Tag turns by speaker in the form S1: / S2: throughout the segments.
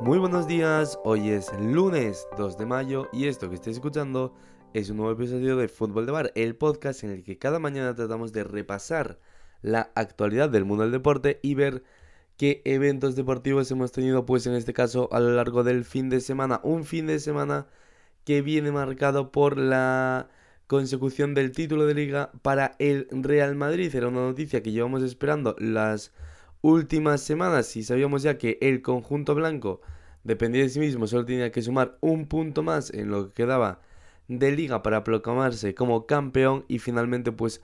S1: Muy buenos días, hoy es lunes 2 de mayo y esto que estáis escuchando es un nuevo episodio de Fútbol de Bar, el podcast en el que cada mañana tratamos de repasar la actualidad del mundo del deporte y ver qué eventos deportivos hemos tenido pues en este caso a lo largo del fin de semana. Un fin de semana que viene marcado por la consecución del título de liga para el Real Madrid. Era una noticia que llevamos esperando las últimas semanas y sabíamos ya que el conjunto blanco dependía de sí mismo, solo tenía que sumar un punto más en lo que quedaba de liga para proclamarse como campeón y finalmente pues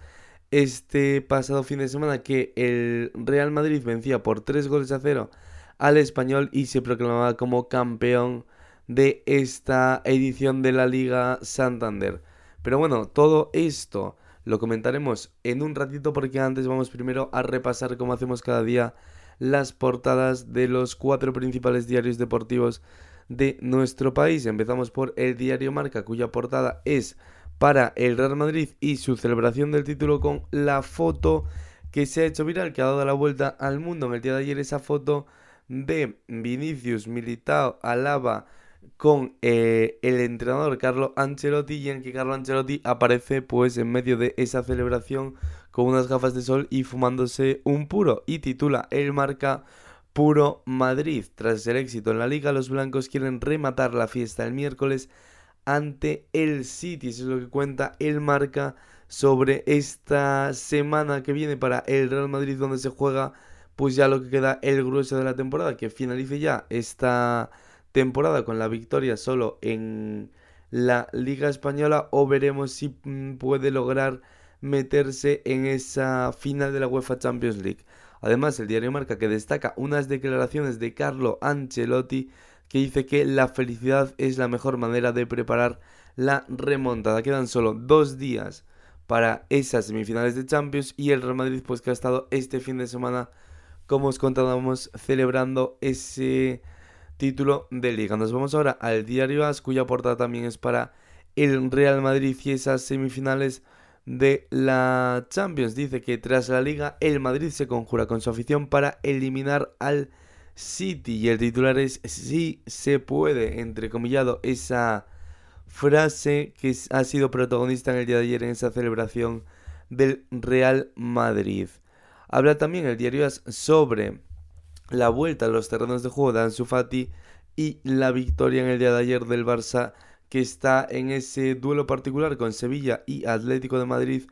S1: este pasado fin de semana que el Real Madrid vencía por 3 goles a 0 al español y se proclamaba como campeón de esta edición de la Liga Santander. Pero bueno, todo esto lo comentaremos en un ratito porque antes vamos primero a repasar como hacemos cada día las portadas de los cuatro principales diarios deportivos de nuestro país. Empezamos por el diario Marca cuya portada es para el Real Madrid y su celebración del título con la foto que se ha hecho viral, que ha dado la vuelta al mundo en el día de ayer, esa foto de Vinicius, Militao, Alaba, con eh, el entrenador Carlo Ancelotti y en que Carlo Ancelotti aparece pues en medio de esa celebración con unas gafas de sol y fumándose un puro y titula el marca Puro Madrid. Tras el éxito en la liga, los blancos quieren rematar la fiesta el miércoles ante el City. Eso es lo que cuenta el marca sobre esta semana que viene para el Real Madrid donde se juega pues ya lo que queda el grueso de la temporada que finalice ya esta temporada con la victoria solo en la Liga Española o veremos si mm, puede lograr meterse en esa final de la UEFA Champions League. Además, el diario Marca que destaca unas declaraciones de Carlo Ancelotti que dice que la felicidad es la mejor manera de preparar la remontada. Quedan solo dos días para esas semifinales de Champions y el Real Madrid pues que ha estado este fin de semana como os contábamos celebrando ese título de liga. Nos vamos ahora al diario AS, cuya portada también es para el Real Madrid y esas semifinales de la Champions. Dice que tras la liga, el Madrid se conjura con su afición para eliminar al City. Y el titular es sí se puede, entrecomillado, esa frase que ha sido protagonista en el día de ayer en esa celebración del Real Madrid. Habla también el diario AS sobre la vuelta a los terrenos de juego de Ansu Fati y la victoria en el día de ayer del Barça que está en ese duelo particular con Sevilla y Atlético de Madrid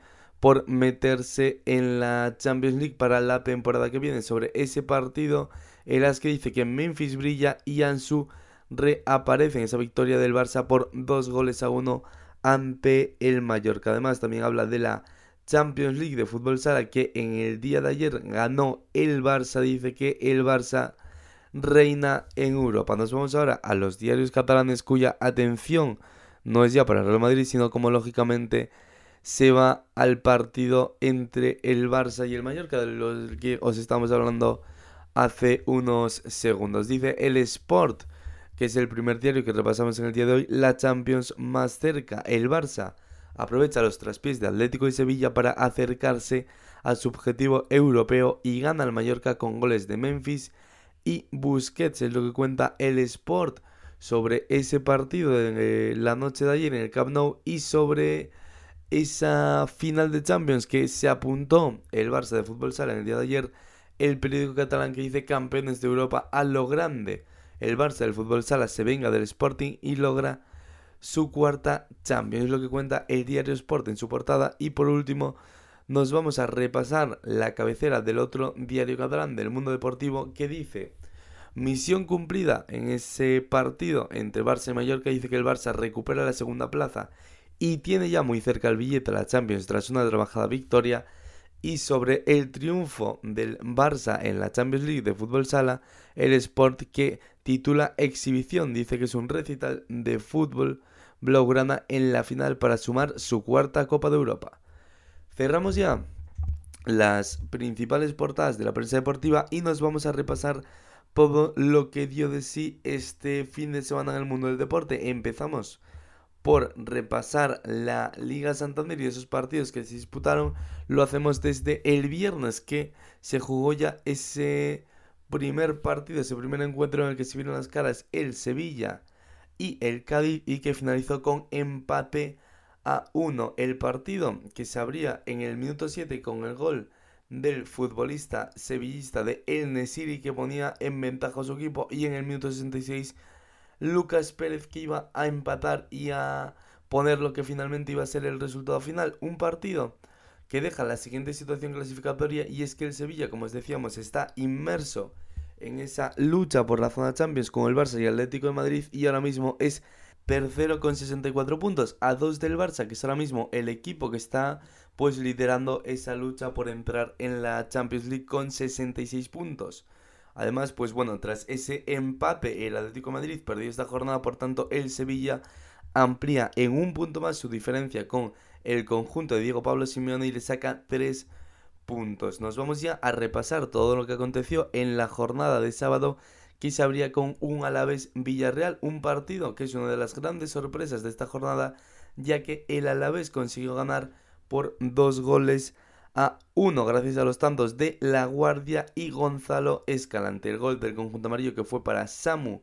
S1: por meterse en la Champions League para la temporada que viene. Sobre ese partido, el que dice que Memphis brilla y Ansu reaparece en esa victoria del Barça por dos goles a uno ante el Mallorca. Además, también habla de la Champions League de fútbol sala que en el día de ayer ganó el Barça. Dice que el Barça reina en Europa. Nos vamos ahora a los diarios catalanes cuya atención no es ya para el Real Madrid, sino como lógicamente se va al partido entre el Barça y el Mallorca, de los que os estamos hablando hace unos segundos. Dice el Sport, que es el primer diario que repasamos en el día de hoy, la Champions más cerca. El Barça aprovecha los traspiés de Atlético y Sevilla para acercarse a su objetivo europeo y gana al Mallorca con goles de Memphis y Busquets. Es lo que cuenta el Sport sobre ese partido de la noche de ayer en el Camp Nou y sobre esa final de Champions que se apuntó el Barça de fútbol sala en el día de ayer. El periódico catalán que dice campeones de Europa a lo grande. El Barça del fútbol sala se venga del Sporting y logra su cuarta Champions. Es lo que cuenta el diario Sport en su portada. Y por último, nos vamos a repasar la cabecera del otro diario catalán del mundo deportivo que dice. Misión cumplida en ese partido entre Barça y Mallorca. Dice que el Barça recupera la segunda plaza y tiene ya muy cerca el billete a la Champions tras una trabajada victoria. Y sobre el triunfo del Barça en la Champions League de fútbol sala, el Sport que titula Exhibición dice que es un recital de fútbol blaugrana en la final para sumar su cuarta Copa de Europa. Cerramos ya las principales portadas de la prensa deportiva y nos vamos a repasar todo lo que dio de sí este fin de semana en el mundo del deporte. Empezamos por repasar la Liga Santander y esos partidos que se disputaron. Lo hacemos desde el viernes que se jugó ya ese primer partido, ese primer encuentro en el que se vieron las caras el Sevilla y el Cádiz y que finalizó con empate a 1. El partido que se abría en el minuto 7 con el gol del futbolista sevillista de El Nesiri que ponía en ventaja a su equipo y en el minuto 66 Lucas Pérez que iba a empatar y a poner lo que finalmente iba a ser el resultado final. Un partido que deja la siguiente situación clasificatoria y es que el Sevilla, como os decíamos, está inmerso en esa lucha por la zona Champions con el Barça y el Atlético de Madrid y ahora mismo es tercero con 64 puntos a dos del Barça, que es ahora mismo el equipo que está pues liderando esa lucha por entrar en la Champions League con 66 puntos. Además, pues bueno, tras ese empate el Atlético de Madrid perdió esta jornada, por tanto el Sevilla amplía en un punto más su diferencia con el conjunto de Diego Pablo Simeone y le saca 3 puntos. Nos vamos ya a repasar todo lo que aconteció en la jornada de sábado que se abría con un Alavés Villarreal, un partido que es una de las grandes sorpresas de esta jornada, ya que el Alavés consiguió ganar por dos goles a uno gracias a los tantos de La Guardia y Gonzalo Escalante. El gol del conjunto amarillo que fue para Samu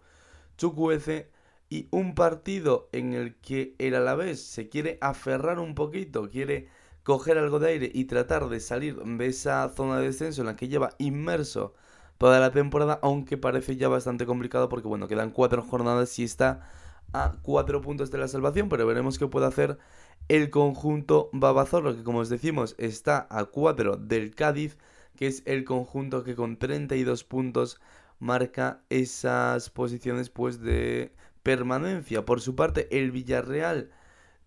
S1: Chukwueze y un partido en el que el Alavés se quiere aferrar un poquito, quiere coger algo de aire y tratar de salir de esa zona de descenso en la que lleva inmerso toda la temporada, aunque parece ya bastante complicado porque bueno, quedan cuatro jornadas y está a cuatro puntos de la salvación, pero veremos qué puede hacer el conjunto Babazorro, que como os decimos está a 4 del Cádiz, que es el conjunto que con 32 puntos marca esas posiciones pues de permanencia. Por su parte, el Villarreal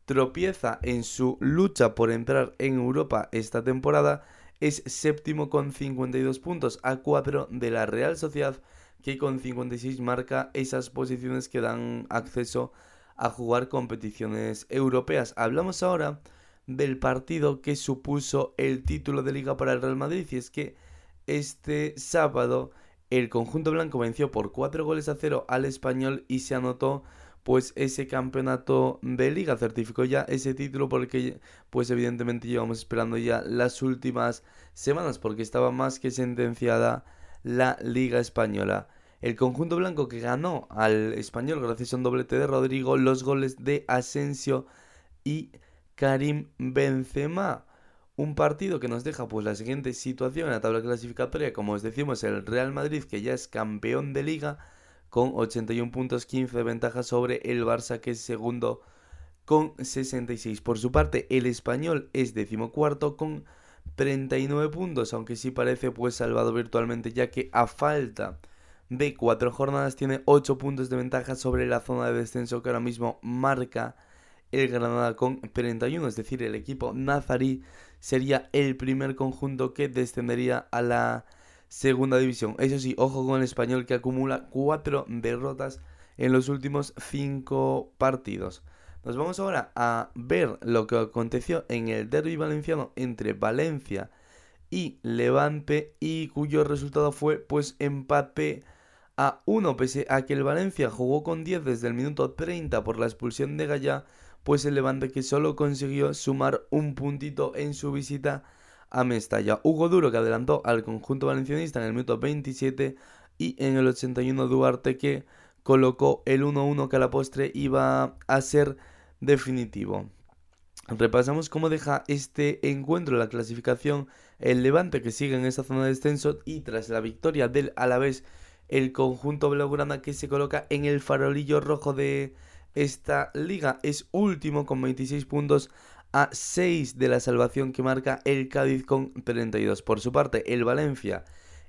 S1: tropieza en su lucha por entrar en Europa esta temporada, es séptimo con 52 puntos a 4 de la Real Sociedad, que con 56 marca esas posiciones que dan acceso a jugar competiciones europeas. Hablamos ahora del partido que supuso el título de liga para el Real Madrid y es que este sábado el conjunto blanco venció por 4 goles a 0 al español y se anotó pues ese campeonato de liga. Certificó ya ese título porque pues evidentemente llevamos esperando ya las últimas semanas porque estaba más que sentenciada la liga española. El conjunto blanco que ganó al español gracias a un doblete de Rodrigo los goles de Asensio y Karim Benzema. Un partido que nos deja pues la siguiente situación en la tabla clasificatoria, como os decimos, el Real Madrid que ya es campeón de liga con 81 puntos, 15 de ventaja sobre el Barça que es segundo con 66. Por su parte, el español es decimocuarto con 39 puntos, aunque sí parece pues salvado virtualmente ya que a falta de cuatro jornadas tiene 8 puntos de ventaja sobre la zona de descenso que ahora mismo marca el Granada con 31, es decir, el equipo nazarí sería el primer conjunto que descendería a la segunda división. Eso sí, ojo con el español que acumula 4 derrotas en los últimos 5 partidos. Nos vamos ahora a ver lo que aconteció en el derby valenciano entre Valencia y Levante y cuyo resultado fue pues empate a 1 pese a que el Valencia jugó con 10 desde el minuto 30 por la expulsión de Gallá, pues el Levante que solo consiguió sumar un puntito en su visita a Mestalla. Hugo Duro que adelantó al conjunto valencianista en el minuto 27 y en el 81 Duarte que colocó el 1-1 que a la postre iba a ser definitivo. Repasamos cómo deja este encuentro la clasificación el Levante que sigue en esta zona de descenso y tras la victoria del Alavés el conjunto blaugrana que se coloca en el farolillo rojo de esta liga. Es último con 26 puntos a 6 de la salvación que marca el Cádiz con 32. Por su parte, el Valencia,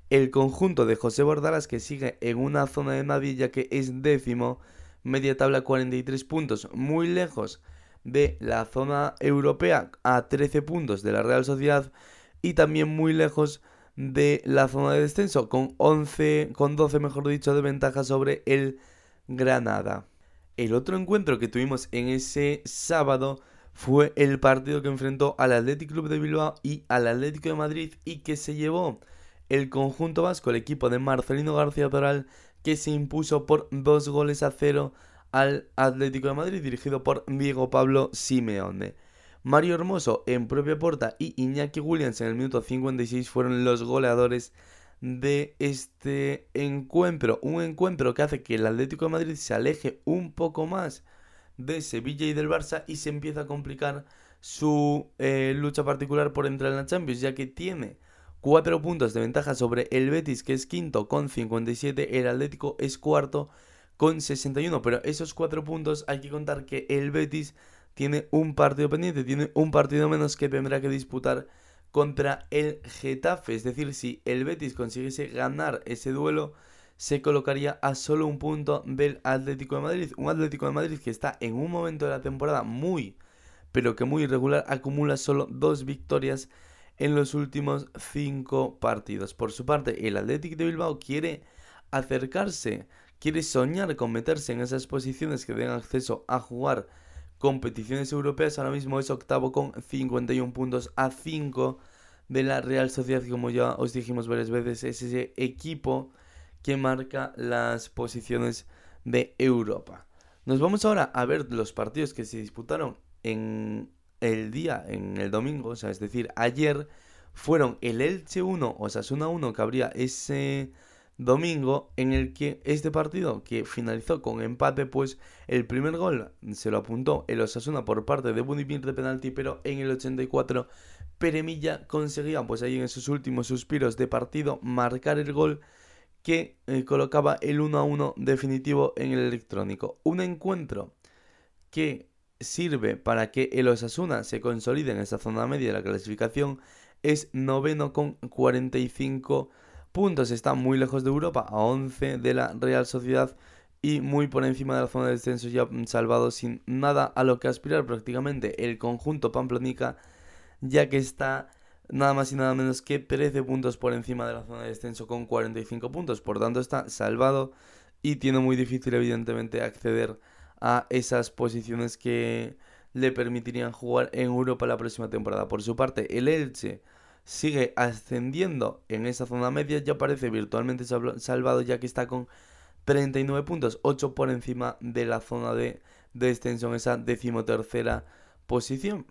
S1: el conjunto de José Bordalas que sigue en una zona de nadie ya que es décimo, media tabla 43 puntos, muy lejos de la zona europea a 13 puntos de la Real Sociedad y también muy lejos de la zona de descenso con 11, con 12 mejor dicho, de ventaja sobre el Granada. El otro encuentro que tuvimos en ese sábado fue el partido que enfrentó al Athletic Club de Bilbao y al Atlético de Madrid y que se llevó el conjunto vasco, el equipo de Marcelino García Toral, que se impuso por dos goles a cero al Atlético de Madrid, dirigido por Diego Pablo Simeone. Mario Hermoso en propia puerta y Iñaki Williams en el minuto 56 fueron los goleadores de este encuentro. Un encuentro que hace que el Atlético de Madrid se aleje un poco más de Sevilla y del Barça y se empieza a complicar su eh, lucha particular por entrar en la Champions, ya que tiene 4 puntos de ventaja sobre el Betis, que es quinto con 57, el Atlético es cuarto con 61, pero esos 4 puntos hay que contar que el Betis tiene un partido pendiente, tiene un partido menos que tendrá que disputar contra el Getafe. Es decir, si el Betis consiguiese ganar ese duelo, se colocaría a solo un punto del Atlético de Madrid. Un Atlético de Madrid que está en un momento de la temporada muy, pero que muy irregular, acumula solo dos victorias en los últimos cinco partidos. Por su parte, el Atlético de Bilbao quiere acercarse, quiere soñar con meterse en esas posiciones que den acceso a jugar competiciones europeas. Ahora mismo es octavo con 51 puntos a 5 de la Real Sociedad, como ya os dijimos varias veces, es ese equipo que marca las posiciones de Europa. Nos vamos ahora a ver los partidos que se disputaron en el día, en el domingo, o sea, es decir, ayer fueron el Elche 1, o Sasuna 1, que habría ese domingo en el que este partido que finalizó con empate pues el primer gol se lo apuntó el Osasuna por parte de Budimir de penalti pero en el 84 Peremilla conseguía pues ahí en sus últimos suspiros de partido marcar el gol que eh, colocaba el 1 a 1 definitivo en el electrónico un encuentro que sirve para que el Osasuna se consolide en esa zona media de la clasificación es noveno con 45 puntos. Está muy lejos de Europa, a 11 de la Real Sociedad y muy por encima de la zona de descenso ya salvado sin nada a lo que aspirar prácticamente el conjunto pamplonica ya que está nada más y nada menos que 13 puntos por encima de la zona de descenso con 45 puntos. Por tanto está salvado y tiene muy difícil evidentemente acceder a esas posiciones que le permitirían jugar en Europa la próxima temporada. Por su parte, el Elche sigue ascendiendo en esa zona media, ya parece virtualmente salvado ya que está con 39 puntos, 8 por encima de la zona de descenso en esa decimotercera posición.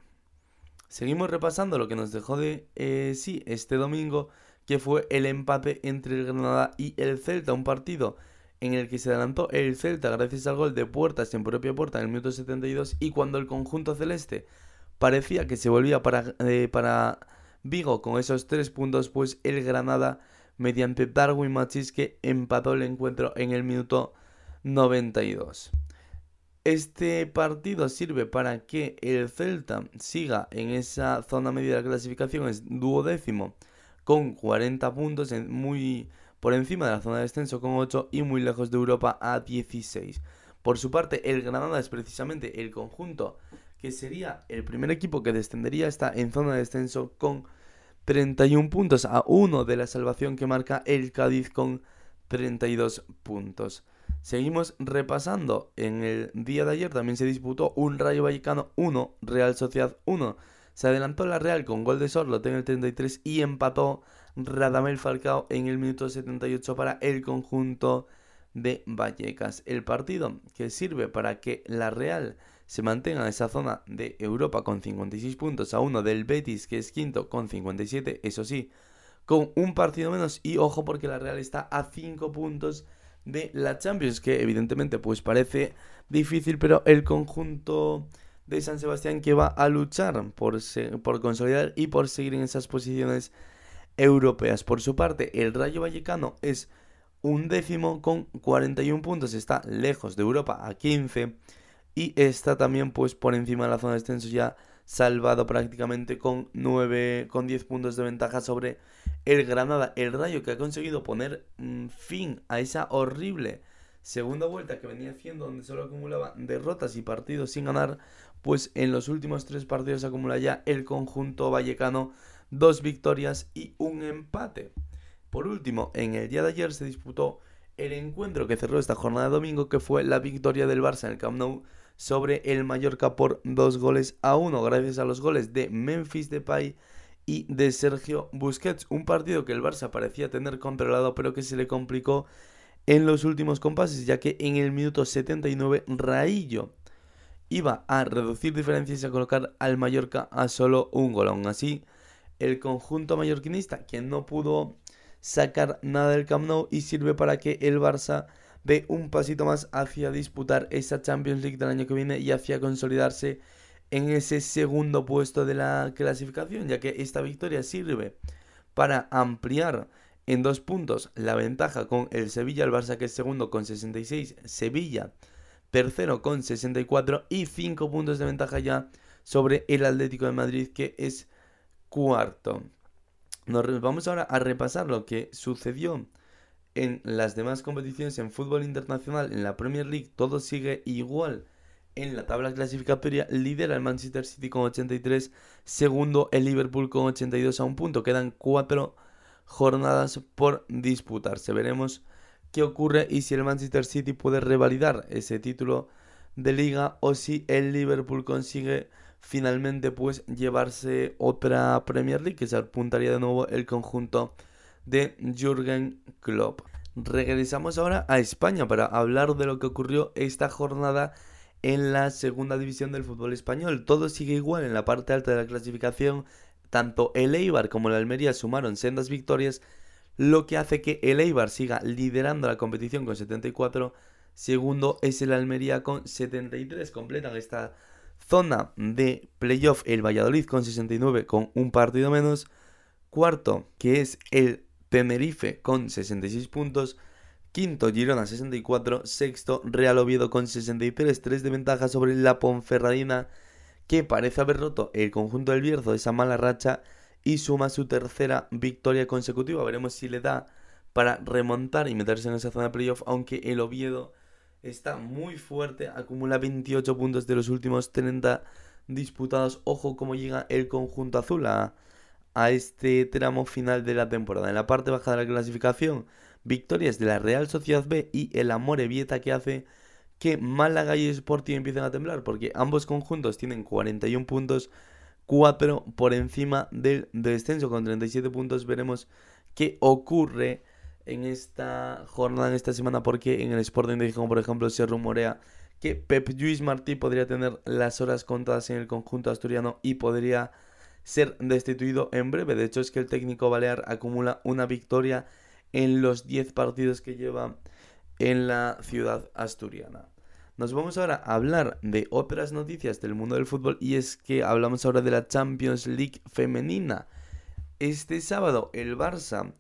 S1: Seguimos repasando lo que nos dejó de eh, sí este domingo, que fue el empate entre el Granada y el Celta, un partido en el que se adelantó el Celta gracias al gol de puertas en propia puerta en el minuto 72 y cuando el conjunto celeste parecía que se volvía para, eh, para Vigo con esos tres puntos, pues el Granada, mediante Darwin Machis, que empató el encuentro en el minuto 92. Este partido sirve para que el Celta siga en esa zona media de la clasificación, es duodécimo, con 40 puntos, muy por encima de la zona de descenso con 8 y muy lejos de Europa a 16. Por su parte, el Granada es precisamente el conjunto que sería el primer equipo que descendería, está en zona de descenso con 31 puntos a 1 de la salvación que marca el Cádiz con 32 puntos. Seguimos repasando. En el día de ayer también se disputó un Rayo Vallecano 1, Real Sociedad 1. Se adelantó la Real con gol de Sorlote en el 33 y empató Radamel Falcao en el minuto 78 para el conjunto de Vallecas. El partido que sirve para que la Real se mantenga en esa zona de Europa con 56 puntos a uno del Betis que es quinto con 57, eso sí, con un partido menos y ojo porque la Real está a 5 puntos de la Champions que evidentemente pues parece difícil pero el conjunto de San Sebastián que va a luchar por, por consolidar y por seguir en esas posiciones europeas. Por su parte, el Rayo Vallecano es un décimo con 41 puntos, está lejos de Europa a 15 y está también pues por encima de la zona de descenso ya salvado prácticamente con 9 con 10 puntos de ventaja sobre el Granada, el Rayo que ha conseguido poner mm, fin a esa horrible segunda vuelta que venía haciendo donde solo acumulaba derrotas y partidos sin ganar, pues en los últimos tres partidos acumula ya el conjunto vallecano dos victorias y un empate. Por último, en el día de ayer se disputó el encuentro que cerró esta jornada de domingo, que fue la victoria del Barça en el Camp Nou sobre el Mallorca por dos goles a uno, gracias a los goles de Memphis Depay y de Sergio Busquets. Un partido que el Barça parecía tener controlado, pero que se le complicó en los últimos compases, ya que en el minuto 79 Raillo iba a reducir diferencias y a colocar al Mallorca a solo un gol. Aún así, el conjunto mallorquinista, quien no pudo sacar nada del Camp Nou y sirve para que el Barça dé un pasito más hacia disputar esa Champions League del año que viene y hacia consolidarse en ese segundo puesto de la clasificación, ya que esta victoria sirve para ampliar en dos puntos la ventaja con el Sevilla, el Barça que es segundo con 66, Sevilla tercero con 64 y 5 puntos de ventaja ya sobre el Atlético de Madrid que es cuarto. Nos vamos ahora a repasar lo que sucedió en las demás competiciones en fútbol internacional, en la Premier League, todo sigue igual. En la tabla clasificatoria lidera el Manchester City con 83, segundo el Liverpool con 82 a un punto. Quedan cuatro jornadas por disputarse. Veremos qué ocurre y si el Manchester City puede revalidar ese título de liga o si el Liverpool consigue finalmente pues llevarse otra Premier League que se apuntaría de nuevo el conjunto de Jürgen Klopp. Regresamos ahora a España para hablar de lo que ocurrió esta jornada en la segunda división del fútbol español. Todo sigue igual en la parte alta de la clasificación. Tanto el Eibar como el Almería sumaron sendas victorias, lo que hace que el Eibar siga liderando la competición con 74. Segundo es el Almería con 73. Completan esta Zona de playoff el Valladolid con 69 con un partido menos. Cuarto, que es el Tenerife con 66 puntos. Quinto, Girona 64. Sexto, Real Oviedo con 63. 3 de ventaja sobre la Ponferradina, que parece haber roto el conjunto del Bierzo esa mala racha y suma su tercera victoria consecutiva. Veremos si le da para remontar y meterse en esa zona de playoff, aunque el Oviedo está muy fuerte, acumula 28 puntos de los últimos 30 disputados. Ojo cómo llega el conjunto azul a, este tramo final de la temporada. En la parte baja de la clasificación, victorias de la Real Sociedad B y el Amore Vieta que hace que Málaga y Sporting empiecen a temblar, porque ambos conjuntos tienen 41 puntos, 4 por encima del descenso con 37 puntos. Veremos qué ocurre en esta jornada, en esta semana, porque en el Sporting de Gijón, por ejemplo, se rumorea que Pep Lluís Martí podría tener las horas contadas en el conjunto asturiano y podría ser destituido en breve. De hecho, es que el técnico balear acumula una victoria en los 10 partidos que lleva en la ciudad asturiana. Nos vamos ahora a hablar de otras noticias del mundo del fútbol y es que hablamos ahora de la Champions League femenina. Este sábado el Barça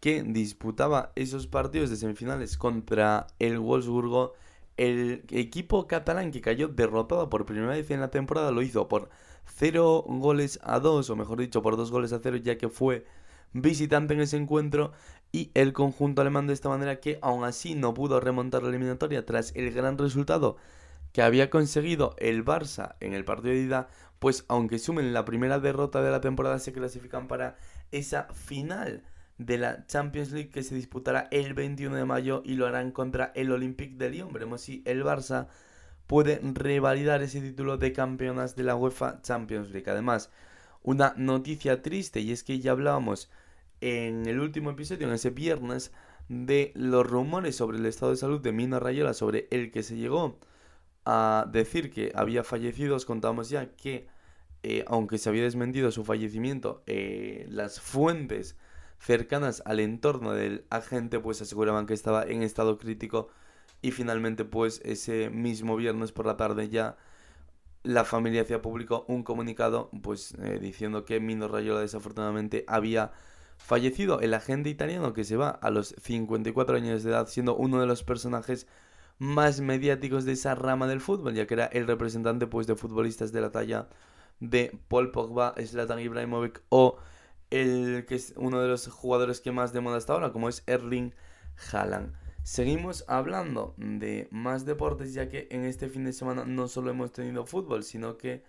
S1: que disputaba esos partidos de semifinales contra el Wolfsburgo, el equipo catalán que cayó derrotado por primera vez en la temporada lo hizo por 0 goles a 2, o mejor dicho, por 2 goles a 0, ya que fue visitante en ese encuentro y el conjunto alemán de esta manera que aún así no pudo remontar la eliminatoria tras el gran resultado que había conseguido el Barça en el partido de ida, pues aunque sumen la primera derrota de la temporada se clasifican para esa final de la Champions League que se disputará el 21 de mayo y lo harán contra el Olympique de Lyon. Veremos si el Barça puede revalidar ese título de campeonas de la UEFA Champions League. Además, una noticia triste y es que ya hablábamos en el último episodio, en ese viernes, de los rumores sobre el estado de salud de Mina Rayola, sobre el que se llegó a decir que había fallecido. Os contamos ya que, eh, aunque se había desmentido su fallecimiento, eh, las fuentes cercanas al entorno del agente pues aseguraban que estaba en estado crítico y finalmente pues ese mismo viernes por la tarde ya la familia hacía público un comunicado pues eh, diciendo que Mino Rayola desafortunadamente había fallecido el agente italiano que se va a los 54 años de edad siendo uno de los personajes más mediáticos de esa rama del fútbol ya que era el representante pues de futbolistas de la talla de Paul Pogba, Zlatan Ibrahimovic o el que es uno de los jugadores que más de moda hasta ahora, como es Erling Haaland. Seguimos hablando de más deportes, ya que en este fin de semana no solo hemos tenido fútbol, sino que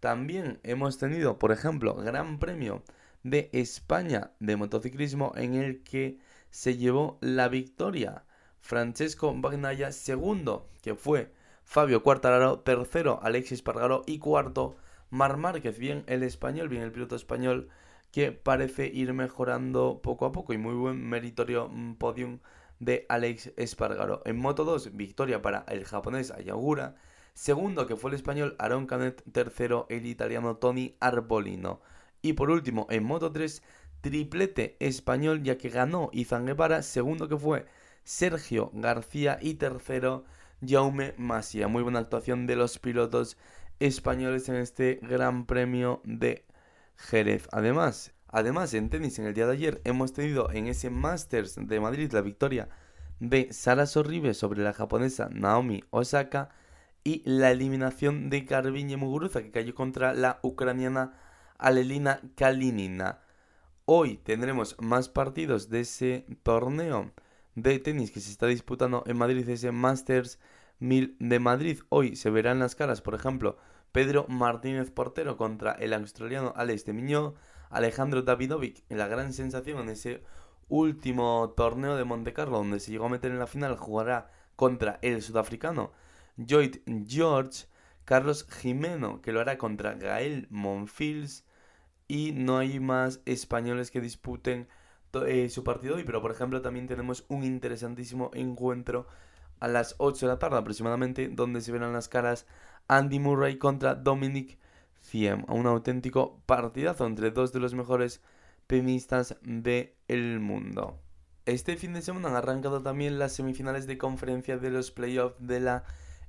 S1: también hemos tenido, por ejemplo, Gran Premio de España de motociclismo en el que se llevó la victoria Francesco Bagnaia, segundo, que fue Fabio Quartararo, tercero Alexis Pargaro y cuarto Mar Márquez, bien el español, bien el piloto español que parece ir mejorando poco a poco y muy buen meritorio mm, podium de Alex Espargaro. En Moto 2, victoria para el japonés Ayagura. Segundo, que fue el español Aaron Canet. Tercero, el italiano Tony Arbolino. Y por último, en Moto 3, triplete español ya que ganó Izan Guevara, segundo que fue Sergio García y tercero Jaume Masia. Muy buena actuación de los pilotos españoles en este Gran Premio de Jerez. Además, además en tenis en el día de ayer hemos tenido en ese Masters de Madrid la victoria de Sara Sorribe sobre la japonesa Naomi Osaka y la eliminación de Garbiñe Muguruza que cayó contra la ucraniana Alelina Kalinina. Hoy tendremos más partidos de ese torneo de tenis que se está disputando en Madrid, ese Masters 1000 de Madrid. Hoy se verán las caras, por ejemplo, Pedro Martínez Portero contra el australiano Alex de Miñó, Alejandro Davidovic, la gran sensación en ese último torneo de Monte Carlo, donde se llegó a meter en la final, jugará contra el sudafricano Lloyd George, Carlos Jimeno, que lo hará contra Gael Monfils, y no hay más españoles que disputen eh, su partido hoy, pero por ejemplo también tenemos un interesantísimo encuentro a las 8 de la tarde aproximadamente, donde se verán las caras Andy Murray contra Dominic Thiem, un auténtico partidazo entre dos de los mejores tenistas del mundo. Este fin de semana han arrancado también las semifinales de conferencia de los playoffs de la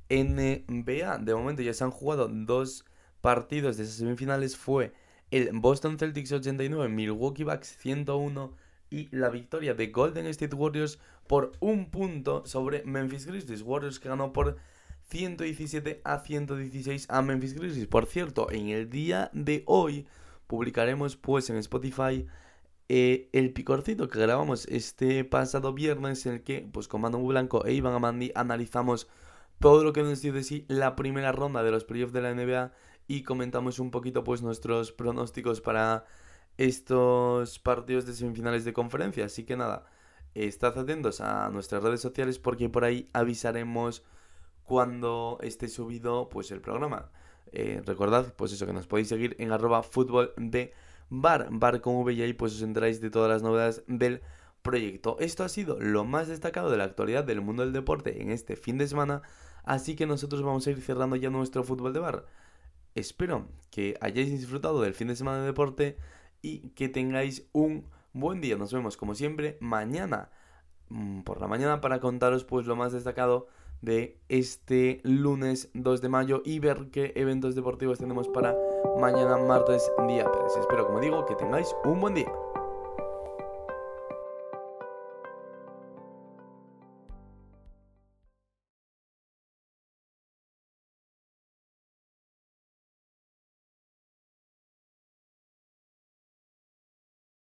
S1: NBA. De momento ya se han jugado dos partidos de esas semifinales. Fue el Boston Celtics 89, Milwaukee Bucks 101 y la victoria de Golden State Warriors por un punto sobre Memphis Grizzlies. Warriors que ganó por 117 a 116 a Memphis Grizzlies. Por cierto, en el día de hoy publicaremos pues en Spotify eh, el picorcito que grabamos este pasado viernes en el que pues con Manu Blanco e Iván Amandi analizamos todo lo que nos dio de sí la primera ronda de los playoffs de la NBA y comentamos un poquito pues nuestros pronósticos para estos partidos de semifinales de conferencia. Así que nada, estad atentos a nuestras redes sociales porque por ahí avisaremos cuando esté subido pues el programa. Eh, recordad, pues eso, que nos podéis seguir en arroba fútbol de bar, bar con V y ahí pues os enteráis de todas las novedades del proyecto. Esto ha sido lo más destacado de la actualidad del mundo del deporte en este fin de semana, así que nosotros vamos a ir cerrando ya nuestro fútbol de bar. Espero que hayáis disfrutado del fin de semana de deporte y que tengáis un buen día. Nos vemos como siempre mañana mm, por la mañana para contaros pues lo más destacado de este lunes 2 de mayo y ver qué eventos deportivos tenemos para mañana martes día 3. Espero como digo que tengáis un buen día.